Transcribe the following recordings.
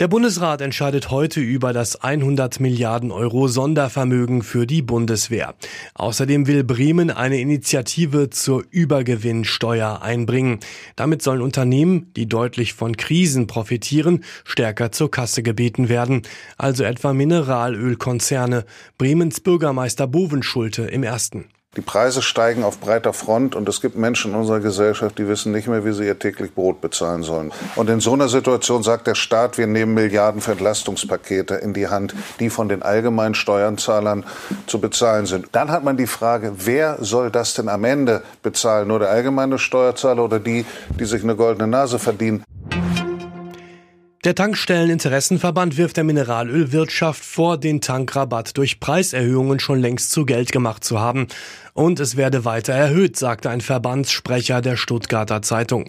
Der Bundesrat entscheidet heute über das 100 Milliarden Euro Sondervermögen für die Bundeswehr. Außerdem will Bremen eine Initiative zur Übergewinnsteuer einbringen. Damit sollen Unternehmen, die deutlich von Krisen profitieren, stärker zur Kasse gebeten werden. Also etwa Mineralölkonzerne. Bremens Bürgermeister Bovenschulte im ersten. Die Preise steigen auf breiter Front und es gibt Menschen in unserer Gesellschaft, die wissen nicht mehr, wie sie ihr täglich Brot bezahlen sollen. Und in so einer Situation sagt der Staat, wir nehmen Milliarden für Entlastungspakete in die Hand, die von den allgemeinen Steuerzahlern zu bezahlen sind. Dann hat man die Frage, wer soll das denn am Ende bezahlen? Nur der allgemeine Steuerzahler oder die, die sich eine goldene Nase verdienen? Der Tankstelleninteressenverband wirft der Mineralölwirtschaft vor, den Tankrabatt durch Preiserhöhungen schon längst zu Geld gemacht zu haben. Und es werde weiter erhöht, sagte ein Verbandssprecher der Stuttgarter Zeitung.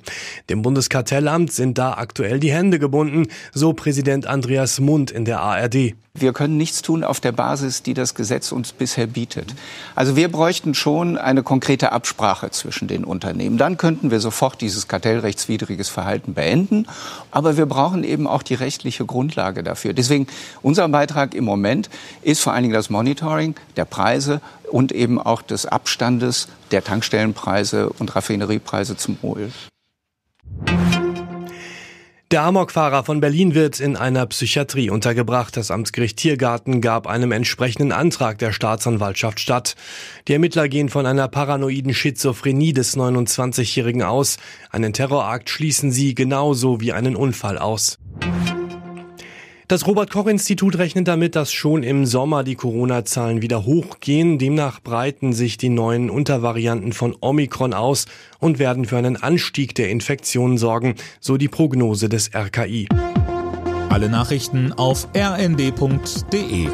Dem Bundeskartellamt sind da aktuell die Hände gebunden, so Präsident Andreas Mund in der ARD. Wir können nichts tun auf der Basis, die das Gesetz uns bisher bietet. Also wir bräuchten schon eine konkrete Absprache zwischen den Unternehmen. Dann könnten wir sofort dieses kartellrechtswidriges Verhalten beenden. Aber wir brauchen eben auch die rechtliche Grundlage dafür. Deswegen unser Beitrag im Moment ist vor allen Dingen das Monitoring der Preise und eben auch des Abstandes der Tankstellenpreise und Raffineriepreise zum Öl. Der Amokfahrer von Berlin wird in einer Psychiatrie untergebracht. Das Amtsgericht Tiergarten gab einem entsprechenden Antrag der Staatsanwaltschaft statt. Die Ermittler gehen von einer paranoiden Schizophrenie des 29-Jährigen aus. Einen Terrorakt schließen sie genauso wie einen Unfall aus. Das Robert-Koch-Institut rechnet damit, dass schon im Sommer die Corona-Zahlen wieder hochgehen. Demnach breiten sich die neuen Untervarianten von Omikron aus und werden für einen Anstieg der Infektionen sorgen, so die Prognose des RKI. Alle Nachrichten auf rnd.de